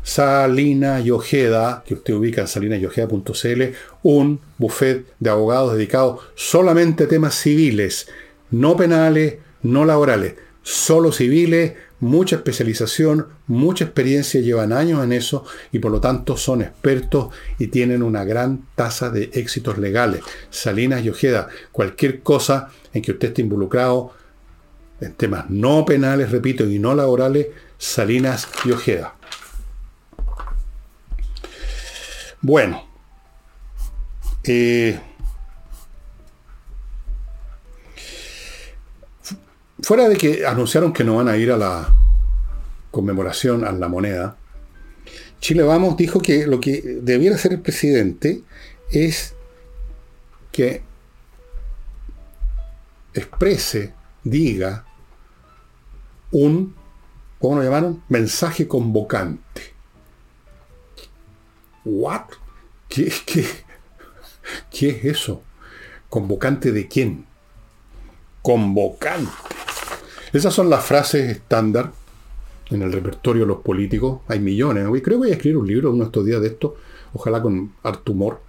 Salina y Ojeda, que usted ubica en salinayojeda.cl, un buffet de abogados dedicados solamente a temas civiles, no penales, no laborales, solo civiles, mucha especialización, mucha experiencia, llevan años en eso y por lo tanto son expertos y tienen una gran tasa de éxitos legales. Salinas y Ojeda, cualquier cosa en que usted esté involucrado en temas no penales, repito, y no laborales, Salinas y Ojeda. Bueno, eh, fuera de que anunciaron que no van a ir a la conmemoración a la moneda, Chile Vamos dijo que lo que debiera hacer el presidente es que exprese, diga, un, ¿cómo lo llamaron? Mensaje convocante. ¿What? ¿Qué, qué, qué es eso? ¿Convocante de quién? Convocante. Esas son las frases estándar en el repertorio de los políticos. Hay millones. Creo que voy a escribir un libro uno de estos días de esto, ojalá con harto humor,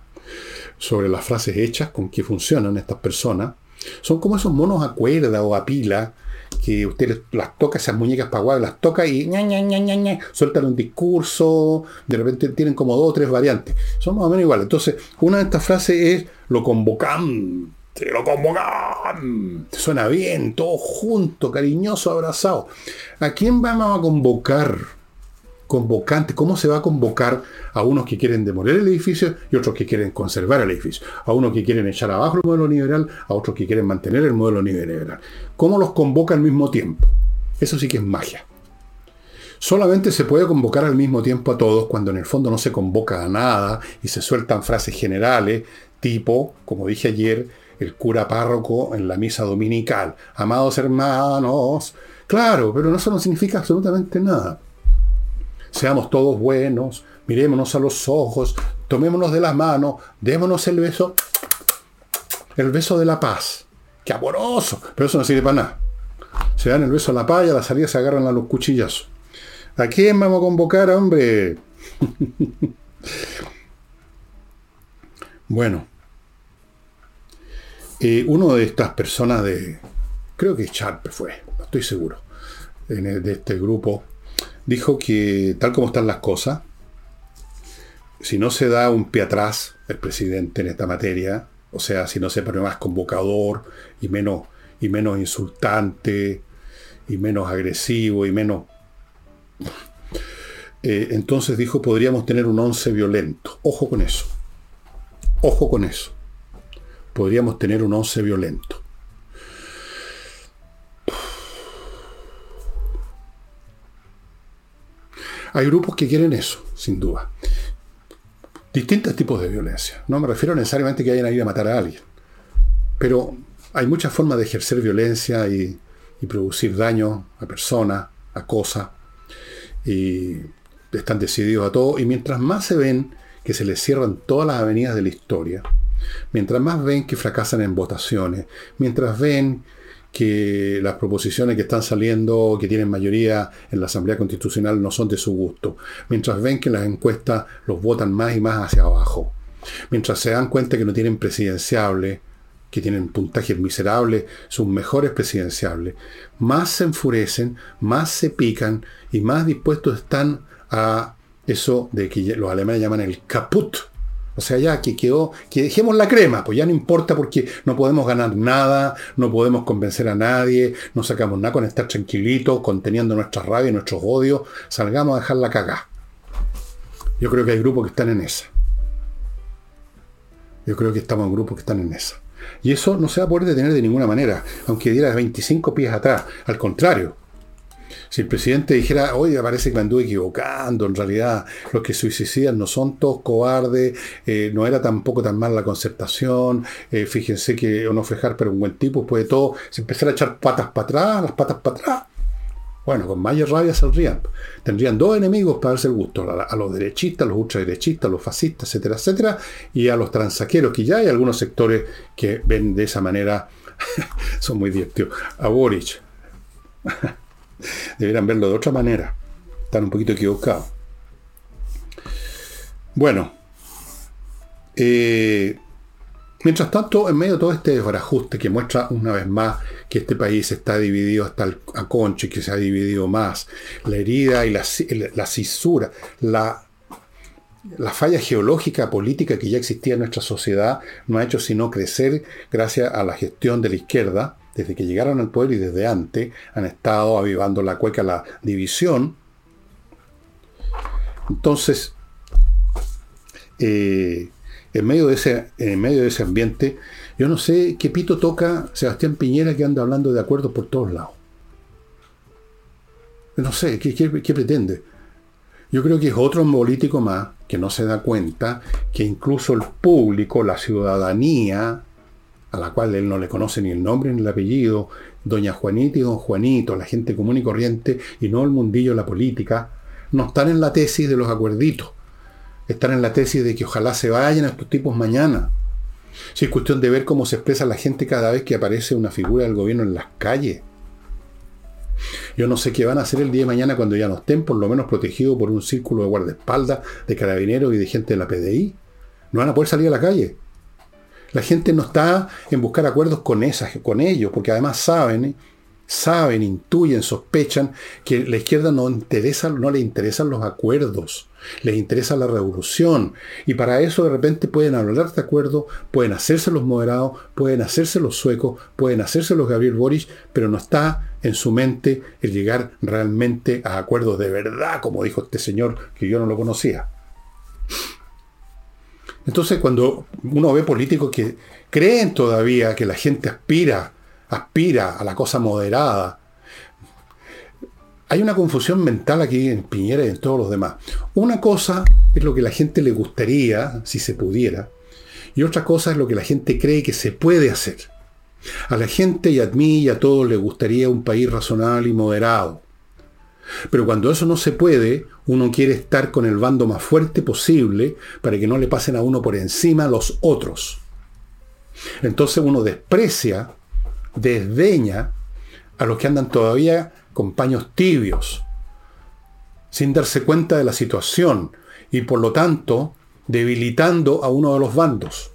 sobre las frases hechas, con qué funcionan estas personas. Son como esos monos a cuerda o a pila que usted las toca, esas muñecas paguadas, las toca y ña, ña, ña, sueltan un discurso, de repente tienen como dos o tres variantes. Son más o menos iguales. Entonces, una de estas frases es lo convocante, lo convocante. Suena bien, todo junto, cariñoso, abrazado. ¿A quién vamos a convocar? Convocante, cómo se va a convocar a unos que quieren demoler el edificio y otros que quieren conservar el edificio, a unos que quieren echar abajo el modelo liberal, a otros que quieren mantener el modelo liberal. ¿Cómo los convoca al mismo tiempo? Eso sí que es magia. Solamente se puede convocar al mismo tiempo a todos cuando en el fondo no se convoca a nada y se sueltan frases generales, tipo, como dije ayer, el cura párroco en la misa dominical. Amados hermanos. Claro, pero eso no significa absolutamente nada. Seamos todos buenos, mirémonos a los ojos, tomémonos de las manos, démonos el beso, el beso de la paz. ¡Qué amoroso! Pero eso no sirve para nada. Se dan el beso a la paz y a la salida se agarran a los cuchillazos. ¿A quién vamos a convocar, hombre? [LAUGHS] bueno. Eh, uno de estas personas de, creo que Charpe fue, no estoy seguro, de este grupo, dijo que tal como están las cosas, si no se da un pie atrás el presidente en esta materia, o sea, si no se pone más convocador y menos, y menos insultante y menos agresivo y menos... Eh, entonces dijo, podríamos tener un once violento. Ojo con eso. Ojo con eso. Podríamos tener un once violento. Hay grupos que quieren eso, sin duda. Distintos tipos de violencia. No me refiero necesariamente que hayan a ir a matar a alguien. Pero hay muchas formas de ejercer violencia y, producir daño a personas, a cosas. Y están decididos a todo. Y mientras más se ven que se les cierran todas las avenidas de la historia, mientras más ven que fracasan en votaciones, mientras ven que las proposiciones que están saliendo, que tienen mayoría en la Asamblea Constitucional, no son de su gusto. Mientras ven que las encuestas los votan más y más hacia abajo. Mientras se dan cuenta que no tienen presidenciables, que tienen puntajes miserables, sus mejores presidenciables, más se enfurecen, más se pican y más dispuestos están a eso de que los alemanes llaman el caput, o sea, ya que quedó, que dejemos la crema, pues ya no importa porque no podemos ganar nada, no podemos convencer a nadie, no sacamos nada con estar tranquilitos, conteniendo nuestra rabia y nuestros odios, salgamos a dejar la cagá. Yo creo que hay grupos que están en esa. Yo creo que estamos en grupos que están en esa. Y eso no se va a poder detener de ninguna manera, aunque diera 25 pies atrás. Al contrario, si el presidente dijera, oye, parece que me anduve equivocando, en realidad los que suicidan no son todos cobardes, eh, no era tampoco tan mal la concertación, eh, fíjense que o no fejar, pero un buen tipo, puede todo, se empezar a echar patas para atrás, las patas para atrás. Bueno, con mayor rabia saldrían. Tendrían dos enemigos para darse el gusto, a, los derechistas, los ultraderechistas, los fascistas, etcétera, etcétera, y a los transaqueros, que ya hay algunos sectores que ven de esa manera, [LAUGHS] son muy divertidos. A Boric. [LAUGHS] Deberían verlo de otra manera. Están un poquito equivocados. Bueno. Eh, Mientras tanto, en medio de todo este desbarajuste que muestra una vez más que este país está dividido hasta el aconcho y que se ha dividido más, la herida y la, la cisura, la, la falla geológica política que ya existía en nuestra sociedad no ha hecho sino crecer gracias a la gestión de la izquierda, desde que llegaron al poder y desde antes, han estado avivando la cueca, la división. Entonces, eh, en medio de ese, en medio de ese ambiente, yo no sé qué pito toca Sebastián Piñera que anda hablando de acuerdos por todos lados. No sé, ¿qué, pretende? Yo creo que es otro político más que no se da cuenta que incluso el público, la ciudadanía, a la cual él no le conoce ni el nombre ni el apellido, doña Juanita y don Juanito, la gente común y corriente, y no el mundillo, la política, no están en la tesis de los acuerditos están en la tesis de que ojalá se vayan estos tipos mañana. Si es cuestión de ver cómo se expresa la gente cada vez que aparece una figura del gobierno en las calles. Yo no sé qué van a hacer el día de mañana cuando ya no estén, por lo menos protegidos por un círculo de guardaespaldas, de carabineros y de gente de la PDI. No van a poder salir a la calle. La gente no está en buscar acuerdos con, esas, con ellos, porque además saben saben, intuyen, sospechan que la izquierda no, interesa, no le interesan los acuerdos, les interesa la revolución. Y para eso de repente pueden hablar de acuerdo, pueden hacerse los moderados, pueden hacerse los suecos, pueden hacerse los Gabriel Boric, pero no está en su mente el llegar realmente a acuerdos de verdad, como dijo este señor que yo no lo conocía. Entonces cuando uno ve políticos que creen todavía que la gente aspira aspira a la cosa moderada. Hay una confusión mental aquí en Piñera y en todos los demás. Una cosa es lo que la gente le gustaría, si se pudiera, y otra cosa es lo que la gente cree que se puede hacer. A la gente y a mí y a todos le gustaría un país razonable y moderado. Pero cuando eso no se puede, uno quiere estar con el bando más fuerte posible para que no le pasen a uno por encima los otros. Entonces uno desprecia desdeña a los que andan todavía con paños tibios, sin darse cuenta de la situación y por lo tanto debilitando a uno de los bandos.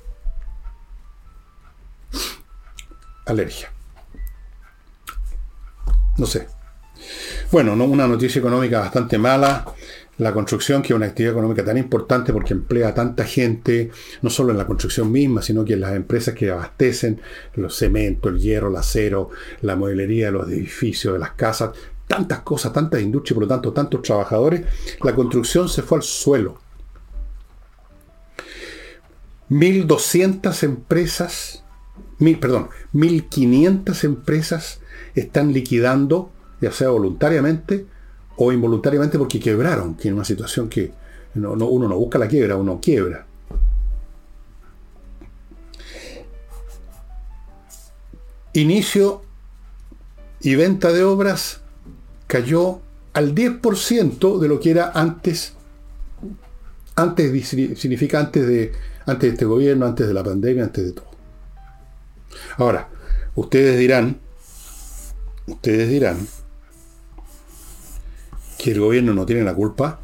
Alergia. No sé. Bueno, una noticia económica bastante mala la construcción, que es una actividad económica tan importante porque emplea a tanta gente, no solo en la construcción misma, sino que en las empresas que abastecen los cementos, el hierro, el acero, la modelería de los edificios, de las casas, tantas cosas, tantas industrias, por lo tanto, tantos trabajadores, la construcción se fue al suelo. 1.200 empresas, mil, perdón, 1.500 empresas están liquidando, ya sea voluntariamente, o involuntariamente porque quebraron, que es una situación que uno no busca la quiebra, uno quiebra. Inicio y venta de obras cayó al 10% de lo que era antes, antes significa antes de, antes de este gobierno, antes de la pandemia, antes de todo. Ahora, ustedes dirán, ustedes dirán, que el gobierno no tiene la culpa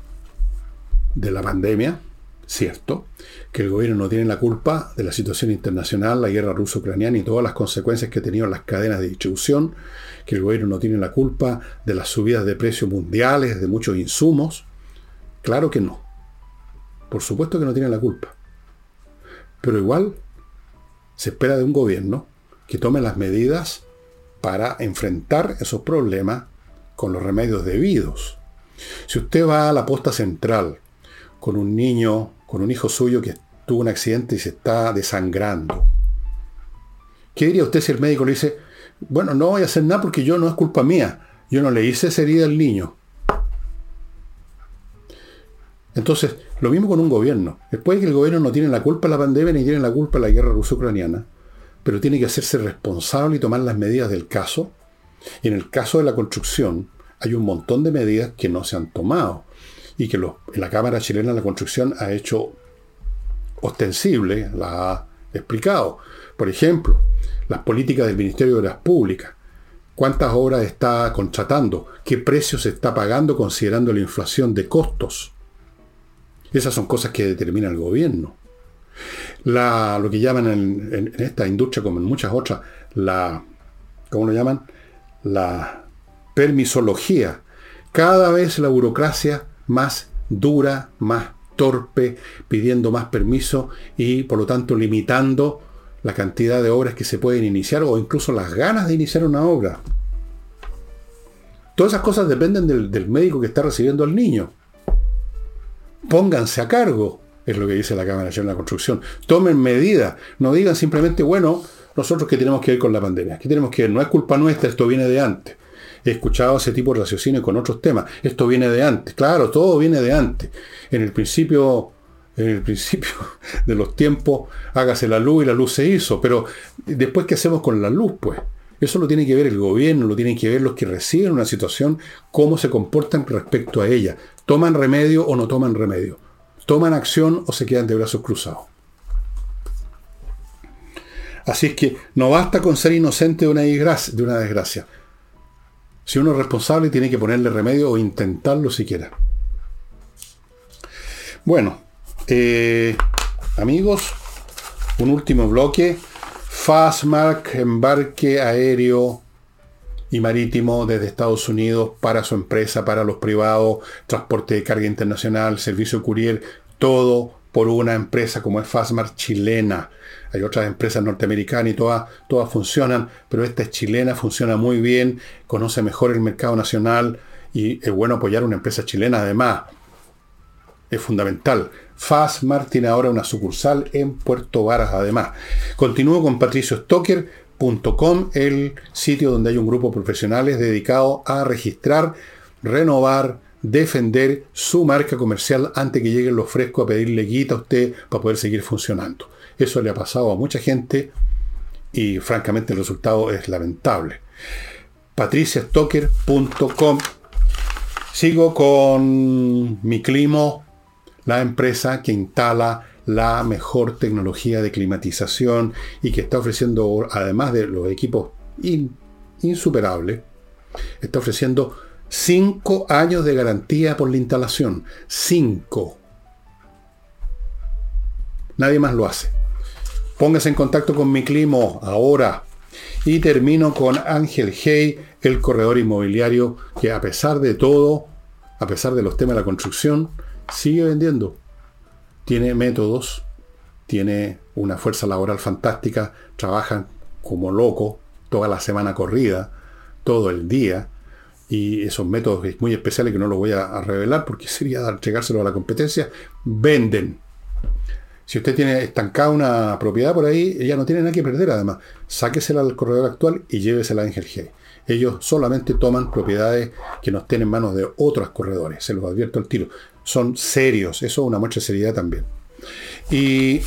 de la pandemia, cierto, que el gobierno no tiene la culpa de la situación internacional, la guerra ruso-ucraniana y todas las consecuencias que ha tenido las cadenas de distribución, que el gobierno no tiene la culpa de las subidas de precios mundiales de muchos insumos. Claro que no. Por supuesto que no tiene la culpa. Pero igual se espera de un gobierno que tome las medidas para enfrentar esos problemas con los remedios debidos. Si usted va a la posta central con un niño, con un hijo suyo que tuvo un accidente y se está desangrando, ¿qué diría usted si el médico le dice, bueno, no voy a hacer nada porque yo no es culpa mía, yo no le hice esa herida al niño? Entonces, lo mismo con un gobierno. Después de que el gobierno no tiene la culpa de la pandemia ni tiene la culpa de la guerra ruso-ucraniana, pero tiene que hacerse responsable y tomar las medidas del caso. Y en el caso de la construcción, hay un montón de medidas que no se han tomado y que la Cámara Chilena de la Construcción ha hecho ostensible, la ha explicado. Por ejemplo, las políticas del Ministerio de Obras Públicas. ¿Cuántas obras está contratando? ¿Qué precios está pagando considerando la inflación de costos? Esas son cosas que determina el gobierno. Lo que llaman en, esta industria, como en muchas otras, la, ¿cómo lo llaman? La permisología. Cada vez la burocracia más dura, más torpe, pidiendo más permiso y por lo tanto limitando la cantidad de obras que se pueden iniciar o incluso las ganas de iniciar una obra. Todas esas cosas dependen del, médico que está recibiendo al niño. Pónganse a cargo, es lo que dice la Cámara Nacional de la Construcción. Tomen medidas, no digan simplemente, bueno, nosotros que tenemos que ir con la pandemia, que tenemos que ir, no es culpa nuestra, esto viene de antes. He escuchado ese tipo de raciocinio con otros temas. Esto viene de antes. Claro, todo viene de antes. En el principio, en el principio [LAUGHS] de los tiempos, hágase la luz y la luz se hizo. Pero después, ¿qué hacemos con la luz? Pues eso lo tiene que ver el gobierno, lo tienen que ver los que reciben una situación, cómo se comportan respecto a ella. ¿Toman remedio o no toman remedio? ¿Toman acción o se quedan de brazos cruzados? Así es que no basta con ser inocente de una. De una desgracia. Si uno es responsable, tiene que ponerle remedio o intentarlo siquiera. Bueno, eh, amigos, un último bloque. Fastmark, embarque aéreo y marítimo desde Estados Unidos para su empresa, para los privados, transporte de carga internacional, servicio courier, todo por una empresa como es Fastmark chilena. Hay otras empresas norteamericanas y todas, todas funcionan, pero esta es chilena, funciona muy bien, conoce mejor el mercado nacional y es bueno apoyar una empresa chilena además. Es fundamental. Fastmark tiene ahora una sucursal en Puerto Varas además. Continúo con patriciostocker.com, el sitio donde hay un grupo de profesionales dedicado a registrar, renovar, defender su marca comercial antes que lleguen los frescos a pedirle guita a usted para poder seguir funcionando. Eso le ha pasado a mucha gente y francamente el resultado es lamentable. patriciastocker.com Sigo con mi climo, la empresa que instala la mejor tecnología de climatización y que está ofreciendo, además de los equipos insuperables, está ofreciendo 5 años de garantía por la instalación. 5. Nadie más lo hace. Póngase en contacto con mi climo ahora. Y termino con Ángel Hey, el corredor inmobiliario que a pesar de todo, a pesar de los temas de la construcción, sigue vendiendo. Tiene métodos, tiene una fuerza laboral fantástica, trabajan como loco toda la semana corrida, todo el día, y esos métodos muy especiales que no los voy a, revelar porque sería entregárselo a la competencia, venden. Si usted tiene estancada una propiedad por ahí, ella no tiene nada que perder además. Sáquesela al corredor actual y llévesela a Angel G. Ellos solamente toman propiedades que no estén en manos de otros corredores. Se los advierto al tiro. Son serios. Eso es una muestra seriedad también. Y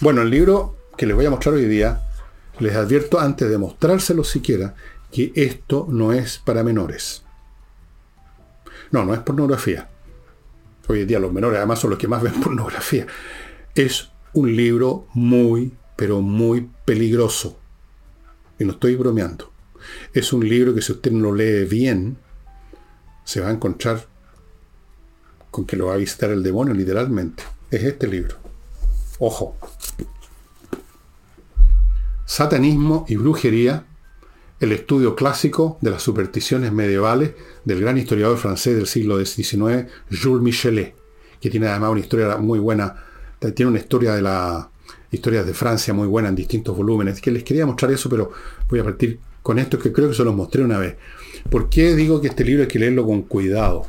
bueno, el libro que les voy a mostrar hoy día, les advierto antes de mostrárselo siquiera, que esto no es para menores. No, no es pornografía. Hoy en día los menores además son los que más ven [LAUGHS] pornografía es un libro muy, pero muy peligroso. Y no estoy bromeando. Es un libro que si usted no lo lee bien, se va a encontrar con que lo va a visitar el demonio literalmente. Es este libro. Ojo. Satanismo y brujería, el estudio clásico de las supersticiones medievales del gran historiador francés del siglo XIX, Jules Michelet, que tiene además una historia muy buena tiene una historia de la historia de Francia muy buena en distintos volúmenes. Que les quería mostrar eso, pero voy a partir con esto que creo que se los mostré una vez. ¿Por qué digo que este libro hay que leerlo con cuidado?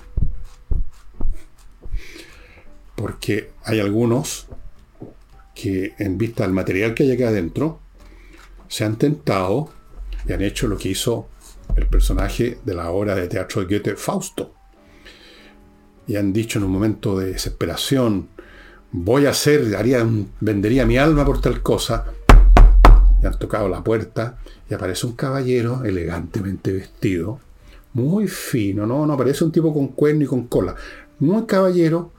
Porque hay algunos que en vista del material que hay acá adentro, se han tentado y han hecho lo que hizo el personaje de la obra de teatro de Goethe, Fausto. Y han dicho en un momento de desesperación, voy a hacer, haría, vendería mi alma por tal cosa. Y han tocado la puerta y aparece un caballero elegantemente vestido, muy fino, ¿no? No parece un tipo con cuerno y con cola. Muy caballero.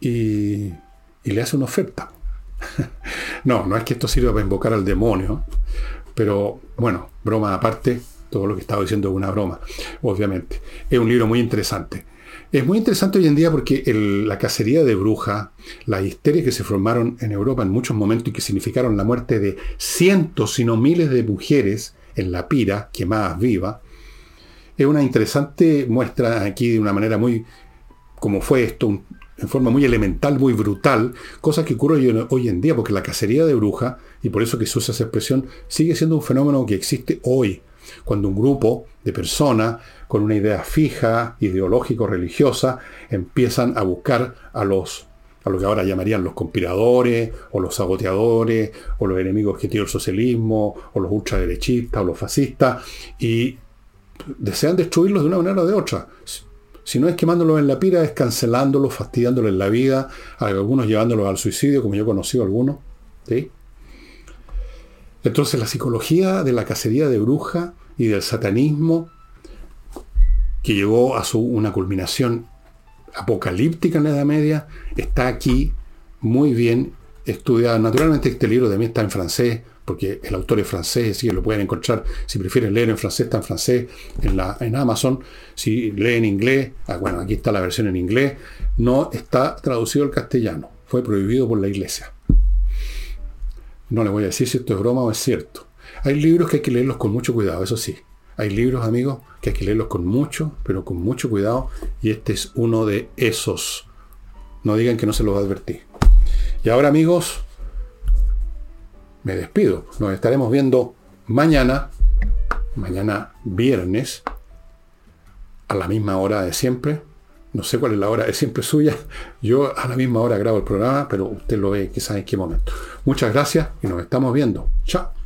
Y, y le hace una oferta. [LAUGHS] no, no es que esto sirva para invocar al demonio. Pero bueno, broma aparte, todo lo que estaba diciendo es una broma, obviamente. Es un libro muy interesante. Es muy interesante hoy en día porque la cacería de brujas, las histerias que se formaron en Europa en muchos momentos y que significaron la muerte de cientos, si no miles de mujeres en la pira, quemadas vivas, es una interesante muestra aquí de una manera muy, como fue esto, en forma muy elemental, muy brutal, cosa que ocurre hoy en día, porque la cacería de brujas, y por eso que se usa esa expresión, sigue siendo un fenómeno que existe hoy, cuando un grupo de personas con una idea fija, ideológico-religiosa, empiezan a buscar a los a lo que ahora llamarían los conspiradores, o los saboteadores, o los enemigos que tiene el socialismo, o los ultraderechistas, o los fascistas, y desean destruirlos de una manera o de otra. Si no es quemándolos en la pira, es cancelándolos, fastidiándoles la vida, algunos llevándolos al suicidio, como yo he conocido algunos. Entonces la psicología de la cacería de bruja y del satanismo, que llegó a su, una culminación apocalíptica en la Edad Media, está aquí muy bien estudiada. Naturalmente este libro mí está en francés, porque el autor es francés, así que lo pueden encontrar, si prefieren leer en francés, está en francés en, la, en Amazon. Si leen en inglés, ah, bueno, aquí está la versión en inglés, no está traducido al castellano, fue prohibido por la iglesia. No le voy a decir si esto es broma o es cierto. Hay libros que hay que leerlos con mucho cuidado, eso sí. Hay libros, amigos, que hay que leerlos con mucho, pero con mucho cuidado. Y este es uno de esos. No digan que no se los advertí. Y ahora, amigos, me despido. Nos estaremos viendo mañana, mañana viernes, a la misma hora de siempre. No sé cuál es la hora de siempre suya. Yo a la misma hora grabo el programa, pero usted lo ve quizás en qué momento. Muchas gracias y nos estamos viendo. Chao.